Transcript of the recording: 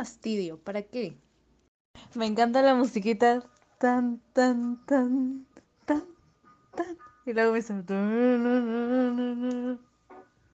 fastidio, ¿para qué? Me encanta la musiquita tan, tan, tan, tan, tan. Y luego me hizo...